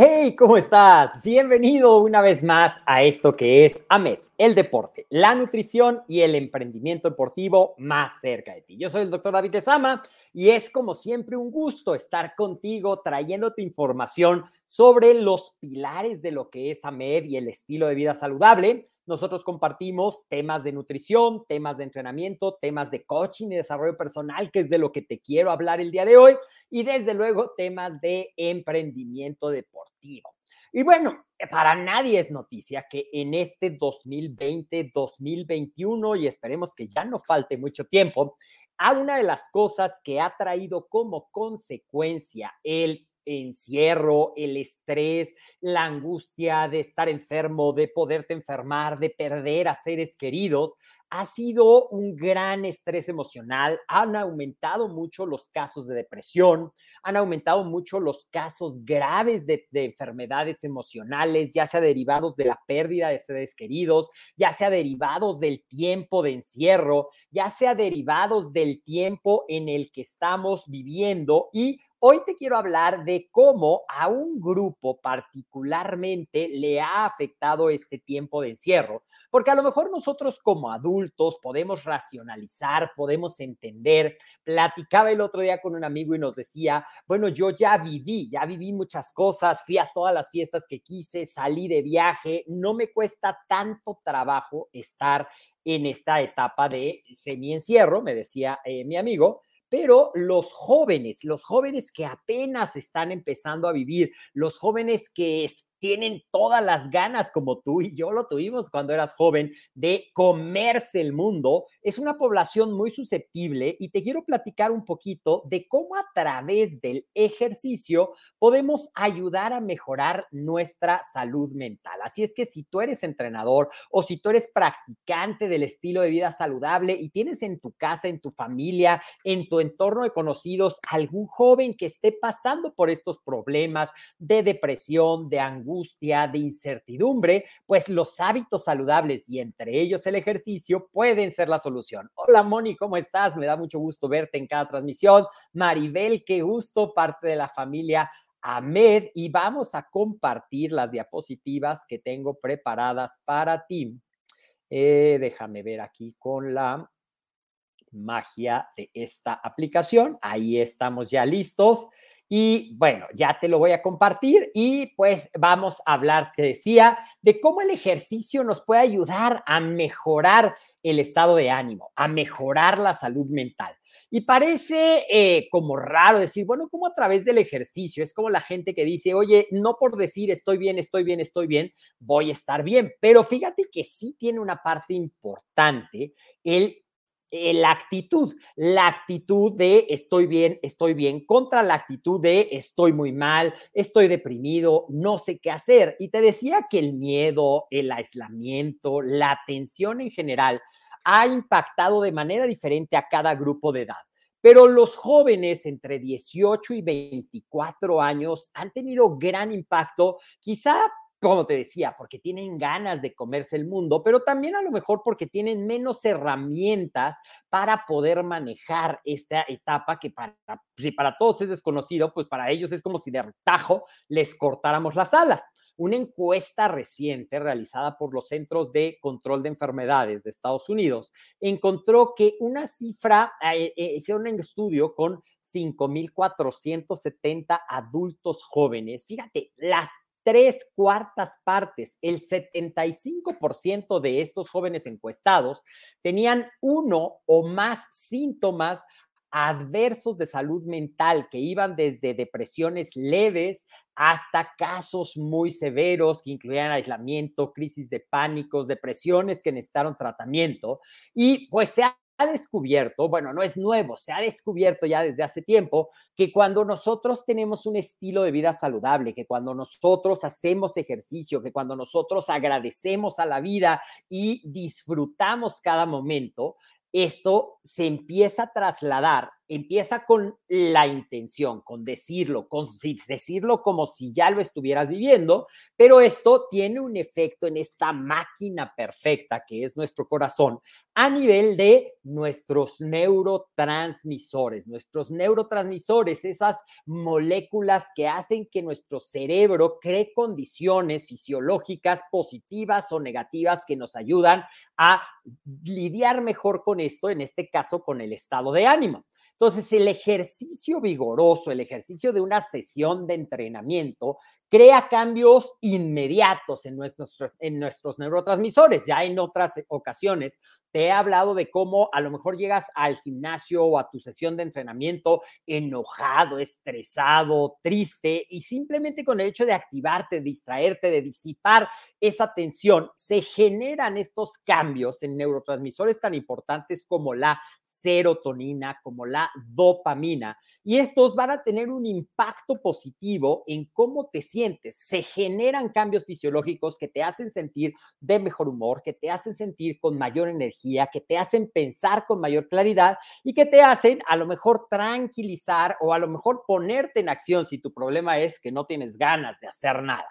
Hey, ¿cómo estás? Bienvenido una vez más a esto que es AMED, el deporte, la nutrición y el emprendimiento deportivo más cerca de ti. Yo soy el doctor David Sama y es como siempre un gusto estar contigo trayéndote información sobre los pilares de lo que es AMED y el estilo de vida saludable nosotros compartimos temas de nutrición, temas de entrenamiento, temas de coaching y desarrollo personal, que es de lo que te quiero hablar el día de hoy, y desde luego temas de emprendimiento deportivo. Y bueno, para nadie es noticia que en este 2020, 2021, y esperemos que ya no falte mucho tiempo, a una de las cosas que ha traído como consecuencia el encierro, el estrés, la angustia de estar enfermo, de poderte enfermar, de perder a seres queridos, ha sido un gran estrés emocional. Han aumentado mucho los casos de depresión, han aumentado mucho los casos graves de, enfermedades emocionales, ya sea derivados de la pérdida de seres queridos, ya sea derivados del tiempo de encierro, ya sea derivados del tiempo en el que estamos viviendo y Hoy te quiero hablar de cómo a un grupo particularmente le ha afectado este tiempo de encierro, porque a lo mejor nosotros como adultos podemos racionalizar, podemos entender. Platicaba el otro día con un amigo y nos decía, bueno, yo ya viví, ya viví muchas cosas, fui a todas las fiestas que quise, salí de viaje, no me cuesta tanto trabajo estar en esta etapa de semi-encierro, me decía eh, mi amigo, pero los jóvenes, los jóvenes que apenas están empezando a vivir, los jóvenes que tienen todas las ganas, como tú y yo lo tuvimos cuando eras joven, de comerse el mundo, es una población muy susceptible y te quiero platicar un poquito de cómo a través del ejercicio podemos ayudar a mejorar nuestra salud mental. Así es que si tú eres entrenador o si tú eres practicante del estilo de vida saludable y tienes en tu casa, en tu familia, en tu entorno de conocidos algún joven que esté pasando por estos problemas de depresión, de angustia, angustia, de incertidumbre, pues los hábitos saludables y entre ellos el ejercicio pueden ser la solución. Hola Moni, ¿cómo estás? Me da mucho gusto verte en cada transmisión. Maribel, qué gusto, parte de la familia Ahmed y vamos a compartir las diapositivas que tengo preparadas para ti. Eh, déjame ver aquí con la magia de esta aplicación. Ahí estamos ya listos. Y bueno, ya te lo voy a compartir y pues vamos a hablar, te decía, de cómo el ejercicio nos puede ayudar a mejorar el estado de ánimo, a mejorar la salud mental. Y parece eh, como raro decir, bueno, como a través del ejercicio, es como la gente que dice, oye, no por decir estoy bien, estoy bien, estoy bien, voy a estar bien, pero fíjate que sí tiene una parte importante el eh, la actitud, la actitud de estoy bien, estoy bien, contra la actitud de estoy muy mal, estoy deprimido, no sé qué hacer. Y te decía que el miedo, el aislamiento, la tensión en general ha impactado de manera diferente a cada grupo de edad. Pero los jóvenes entre 18 y 24 años han tenido gran impacto, quizá como te decía, porque tienen ganas de comerse el mundo, pero también a lo mejor porque tienen menos herramientas para poder manejar esta etapa que para, si para todos es desconocido, pues para ellos es como si de tajo les cortáramos las alas. Una encuesta reciente realizada por los Centros de Control de Enfermedades de Estados Unidos encontró que una cifra, eh, eh, hicieron un estudio con 5.470 adultos jóvenes. Fíjate, las tres cuartas partes, el 75% de estos jóvenes encuestados tenían uno o más síntomas adversos de salud mental que iban desde depresiones leves hasta casos muy severos que incluían aislamiento, crisis de pánicos, depresiones que necesitaron tratamiento. Y pues se ha descubierto, bueno, no es nuevo, se ha descubierto ya desde hace tiempo que cuando nosotros tenemos un estilo de vida saludable, que cuando nosotros hacemos ejercicio, que cuando nosotros agradecemos a la vida y disfrutamos cada momento, esto se empieza a trasladar empieza con la intención, con decirlo, con decirlo como si ya lo estuvieras viviendo, pero esto tiene un efecto en esta máquina perfecta que es nuestro corazón a nivel de nuestros neurotransmisores, nuestros neurotransmisores, esas moléculas que hacen que nuestro cerebro cree condiciones fisiológicas positivas o negativas que nos ayudan a lidiar mejor con esto, en este caso con el estado de ánimo. Entonces, el ejercicio vigoroso, el ejercicio de una sesión de entrenamiento, crea cambios inmediatos en nuestros, en nuestros neurotransmisores. Ya en otras ocasiones te he hablado de cómo a lo mejor llegas al gimnasio o a tu sesión de entrenamiento enojado, estresado, triste y simplemente con el hecho de activarte, distraerte, de disipar esa tensión, se generan estos cambios en neurotransmisores tan importantes como la serotonina, como la dopamina. Y estos van a tener un impacto positivo en cómo te sientes. Se generan cambios fisiológicos que te hacen sentir de mejor humor, que te hacen sentir con mayor energía, que te hacen pensar con mayor claridad y que te hacen a lo mejor tranquilizar o a lo mejor ponerte en acción si tu problema es que no tienes ganas de hacer nada.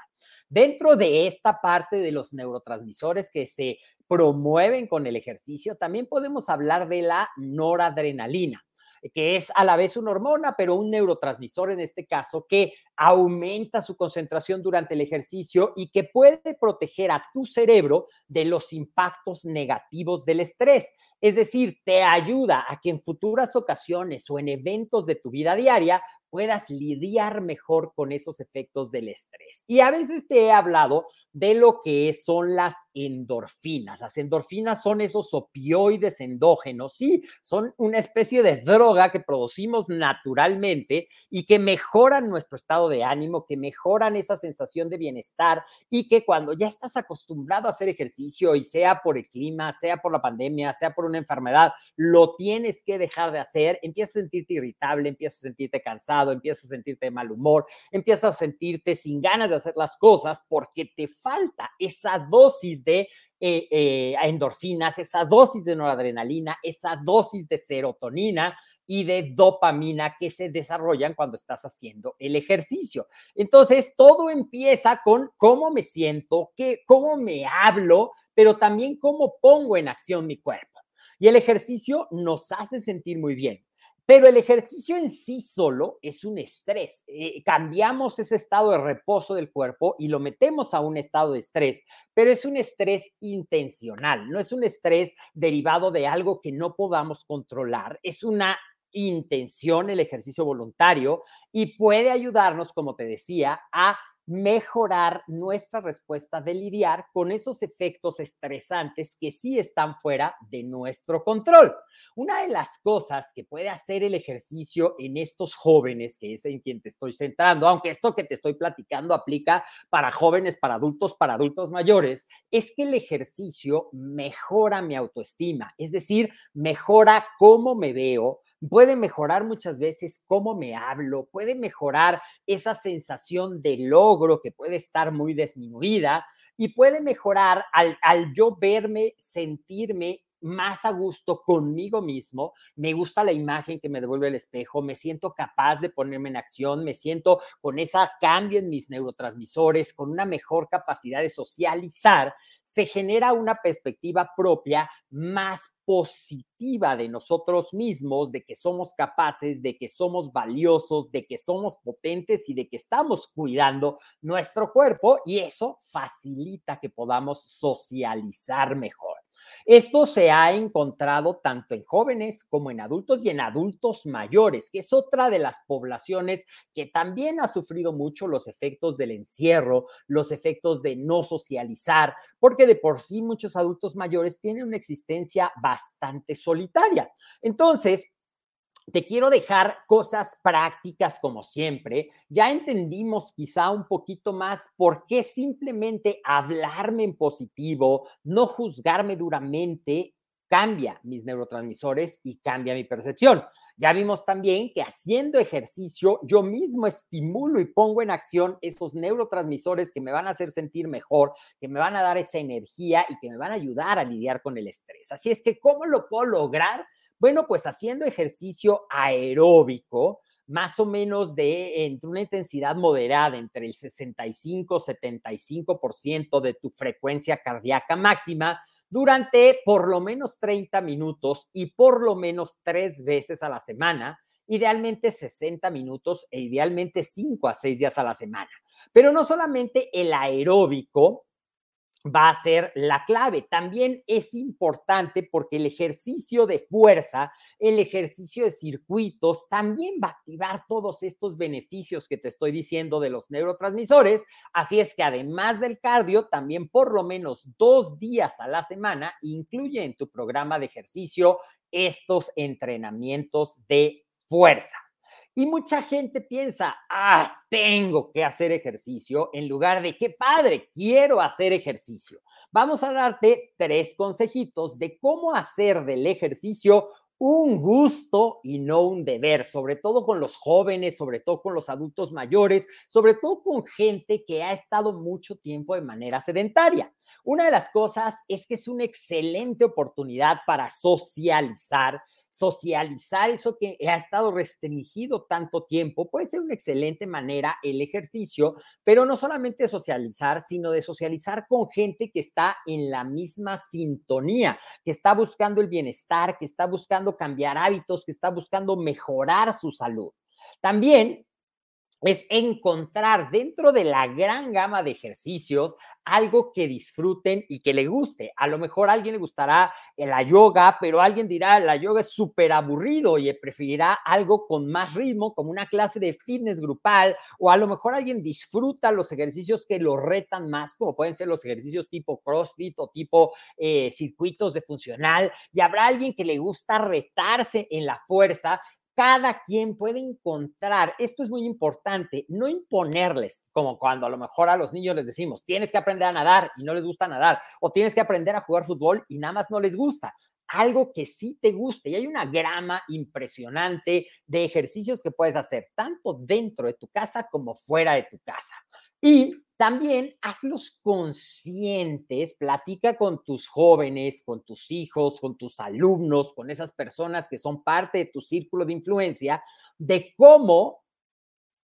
Dentro de esta parte de los neurotransmisores que se promueven con el ejercicio, también podemos hablar de la noradrenalina que es a la vez una hormona, pero un neurotransmisor en este caso, que aumenta su concentración durante el ejercicio y que puede proteger a tu cerebro de los impactos negativos del estrés. Es decir, te ayuda a que en futuras ocasiones o en eventos de tu vida diaria puedas lidiar mejor con esos efectos del estrés. Y a veces te he hablado de lo que son las endorfinas. Las endorfinas son esos opioides endógenos, sí, son una especie de droga que producimos naturalmente y que mejoran nuestro estado de ánimo, que mejoran esa sensación de bienestar y que cuando ya estás acostumbrado a hacer ejercicio y sea por el clima, sea por la pandemia, sea por una enfermedad, lo tienes que dejar de hacer, empiezas a sentirte irritable, empiezas a sentirte cansado, empiezas a sentirte de mal humor, empiezas a sentirte sin ganas de hacer las cosas porque te falta esa dosis de eh, eh, endorfinas, esa dosis de noradrenalina, esa dosis de serotonina y de dopamina que se desarrollan cuando estás haciendo el ejercicio. Entonces, todo empieza con cómo me siento, qué, cómo me hablo, pero también cómo pongo en acción mi cuerpo. Y el ejercicio nos hace sentir muy bien. Pero el ejercicio en sí solo es un estrés. Eh, cambiamos ese estado de reposo del cuerpo y lo metemos a un estado de estrés, pero es un estrés intencional, no es un estrés derivado de algo que no podamos controlar, es una intención el ejercicio voluntario y puede ayudarnos, como te decía, a mejorar nuestra respuesta de lidiar con esos efectos estresantes que sí están fuera de nuestro control. Una de las cosas que puede hacer el ejercicio en estos jóvenes, que es en quien te estoy centrando, aunque esto que te estoy platicando aplica para jóvenes, para adultos, para adultos mayores, es que el ejercicio mejora mi autoestima, es decir, mejora cómo me veo, puede mejorar muchas veces cómo me hablo, puede mejorar esa sensación de logro que puede estar muy disminuida y puede mejorar al, al yo verme, sentirme más a gusto conmigo mismo, me gusta la imagen que me devuelve el espejo, me siento capaz de ponerme en acción, me siento con esa cambio en mis neurotransmisores, con una mejor capacidad de socializar, se genera una perspectiva propia más positiva de nosotros mismos, de que somos capaces, de que somos valiosos, de que somos potentes y de que estamos cuidando nuestro cuerpo y eso facilita que podamos socializar mejor. Esto se ha encontrado tanto en jóvenes como en adultos y en adultos mayores, que es otra de las poblaciones que también ha sufrido mucho los efectos del encierro, los efectos de no socializar, porque de por sí muchos adultos mayores tienen una existencia bastante solitaria. Entonces, te quiero dejar cosas prácticas como siempre. Ya entendimos quizá un poquito más por qué simplemente hablarme en positivo, no juzgarme duramente, cambia mis neurotransmisores y cambia mi percepción. Ya vimos también que haciendo ejercicio yo mismo estimulo y pongo en acción esos neurotransmisores que me van a hacer sentir mejor, que me van a dar esa energía y que me van a ayudar a lidiar con el estrés. Así es que, ¿cómo lo puedo lograr? Bueno, pues haciendo ejercicio aeróbico, más o menos de entre una intensidad moderada, entre el 65 75% de tu frecuencia cardíaca máxima durante por lo menos 30 minutos y por lo menos tres veces a la semana, idealmente 60 minutos e idealmente 5 a 6 días a la semana. Pero no solamente el aeróbico, va a ser la clave. También es importante porque el ejercicio de fuerza, el ejercicio de circuitos, también va a activar todos estos beneficios que te estoy diciendo de los neurotransmisores. Así es que además del cardio, también por lo menos dos días a la semana, incluye en tu programa de ejercicio estos entrenamientos de fuerza. Y mucha gente piensa, ah, tengo que hacer ejercicio, en lugar de, qué padre, quiero hacer ejercicio. Vamos a darte tres consejitos de cómo hacer del ejercicio un gusto y no un deber, sobre todo con los jóvenes, sobre todo con los adultos mayores, sobre todo con gente que ha estado mucho tiempo de manera sedentaria. Una de las cosas es que es una excelente oportunidad para socializar, socializar eso que ha estado restringido tanto tiempo. Puede ser una excelente manera el ejercicio, pero no solamente socializar, sino de socializar con gente que está en la misma sintonía, que está buscando el bienestar, que está buscando cambiar hábitos, que está buscando mejorar su salud. También es encontrar dentro de la gran gama de ejercicios algo que disfruten y que le guste. A lo mejor a alguien le gustará la yoga, pero alguien dirá, la yoga es súper aburrido y preferirá algo con más ritmo, como una clase de fitness grupal, o a lo mejor alguien disfruta los ejercicios que lo retan más, como pueden ser los ejercicios tipo CrossFit o tipo eh, circuitos de funcional, y habrá alguien que le gusta retarse en la fuerza cada quien puede encontrar, esto es muy importante, no imponerles, como cuando a lo mejor a los niños les decimos, tienes que aprender a nadar y no les gusta nadar, o tienes que aprender a jugar fútbol y nada más no les gusta. Algo que sí te guste. Y hay una grama impresionante de ejercicios que puedes hacer, tanto dentro de tu casa como fuera de tu casa. Y también hazlos conscientes, platica con tus jóvenes, con tus hijos, con tus alumnos, con esas personas que son parte de tu círculo de influencia, de cómo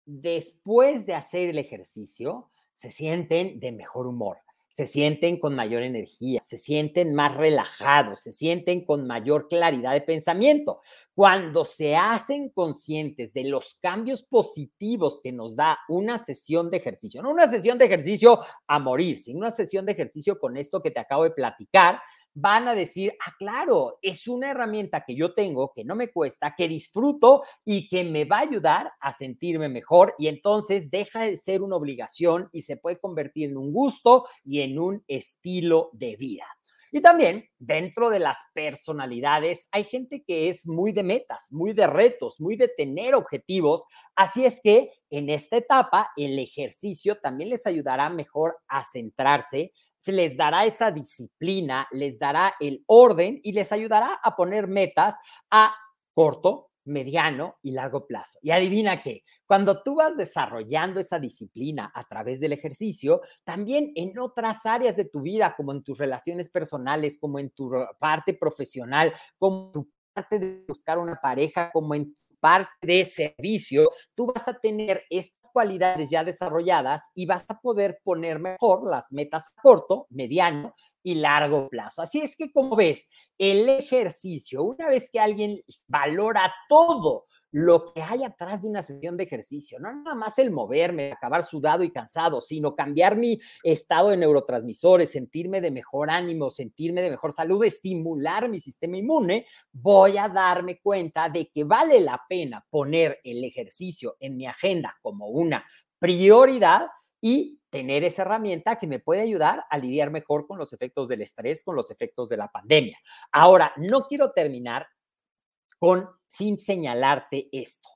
después de hacer el ejercicio se sienten de mejor humor se sienten con mayor energía, se sienten más relajados, se sienten con mayor claridad de pensamiento. Cuando se hacen conscientes de los cambios positivos que nos da una sesión de ejercicio, no una sesión de ejercicio a morir, sino una sesión de ejercicio con esto que te acabo de platicar, van a decir, ah, claro, es una herramienta que yo tengo, que no me cuesta, que disfruto y que me va a ayudar a sentirme mejor y entonces deja de ser una obligación y se puede convertir en un gusto y en un estilo de vida. Y también dentro de las personalidades hay gente que es muy de metas, muy de retos, muy de tener objetivos. Así es que en esta etapa el ejercicio también les ayudará mejor a centrarse, se les dará esa disciplina, les dará el orden y les ayudará a poner metas a corto, mediano y largo plazo. Y adivina qué, cuando tú vas desarrollando esa disciplina a través del ejercicio, también en otras áreas de tu vida, como en tus relaciones personales, como en tu parte profesional, como en tu parte de buscar una pareja, como en parte de servicio, tú vas a tener estas cualidades ya desarrolladas y vas a poder poner mejor las metas a corto, mediano y largo plazo. Así es que, como ves, el ejercicio, una vez que alguien valora todo lo que hay atrás de una sesión de ejercicio, no nada más el moverme, acabar sudado y cansado, sino cambiar mi estado de neurotransmisores, sentirme de mejor ánimo, sentirme de mejor salud, estimular mi sistema inmune, voy a darme cuenta de que vale la pena poner el ejercicio en mi agenda como una prioridad y tener esa herramienta que me puede ayudar a lidiar mejor con los efectos del estrés, con los efectos de la pandemia. Ahora, no quiero terminar sin señalarte esto.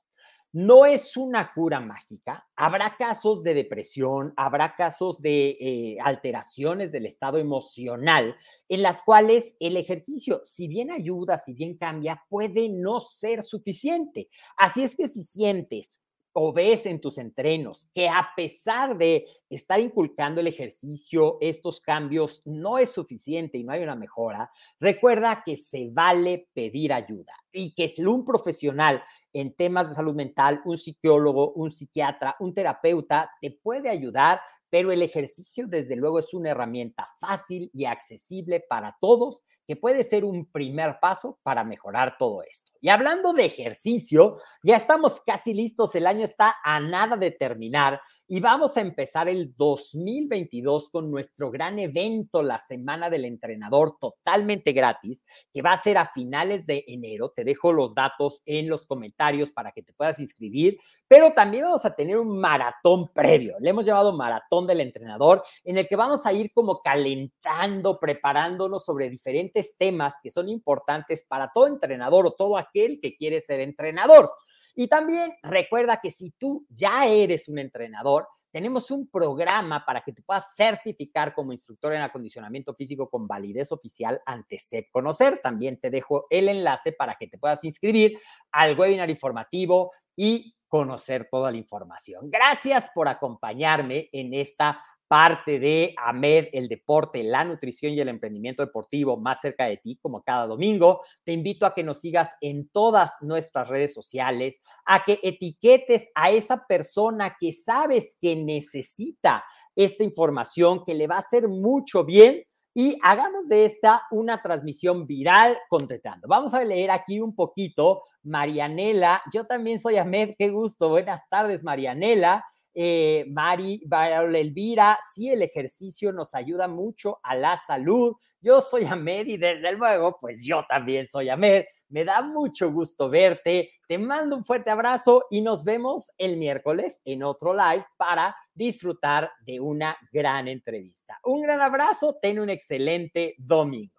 No es una cura mágica. Habrá casos de depresión, habrá casos de eh, alteraciones del estado emocional en las cuales el ejercicio, si bien ayuda, si bien cambia, puede no ser suficiente. Así es que si sientes o ves en tus entrenos que a pesar de estar inculcando el ejercicio, estos cambios no es suficiente y no hay una mejora, recuerda que se vale pedir ayuda y que un profesional en temas de salud mental, un psicólogo, un psiquiatra, un terapeuta, te puede ayudar pero el ejercicio desde luego es una herramienta fácil y accesible para todos que puede ser un primer paso para mejorar todo esto. Y hablando de ejercicio, ya estamos casi listos, el año está a nada de terminar y vamos a empezar el 2022 con nuestro gran evento, la Semana del Entrenador, totalmente gratis, que va a ser a finales de enero. Te dejo los datos en los comentarios para que te puedas inscribir, pero también vamos a tener un maratón previo. Le hemos llamado Maratón del Entrenador, en el que vamos a ir como calentando, preparándonos sobre diferentes temas que son importantes para todo entrenador o todo aquel que quiere ser entrenador. Y también recuerda que si tú ya eres un entrenador, tenemos un programa para que te puedas certificar como instructor en acondicionamiento físico con validez oficial ante SEP Conocer. También te dejo el enlace para que te puedas inscribir al webinar informativo y conocer toda la información. Gracias por acompañarme en esta parte de AMED, el deporte, la nutrición y el emprendimiento deportivo más cerca de ti, como cada domingo. Te invito a que nos sigas en todas nuestras redes sociales, a que etiquetes a esa persona que sabes que necesita esta información, que le va a hacer mucho bien y hagamos de esta una transmisión viral contestando. Vamos a leer aquí un poquito. Marianela, yo también soy Ahmed, qué gusto. Buenas tardes, Marianela eh, Mari, Elvira, sí, el ejercicio nos ayuda mucho a la salud. Yo soy Ahmed y desde luego, pues yo también soy Ahmed. Me da mucho gusto verte. Te mando un fuerte abrazo y nos vemos el miércoles en otro live para disfrutar de una gran entrevista. Un gran abrazo, ten un excelente domingo.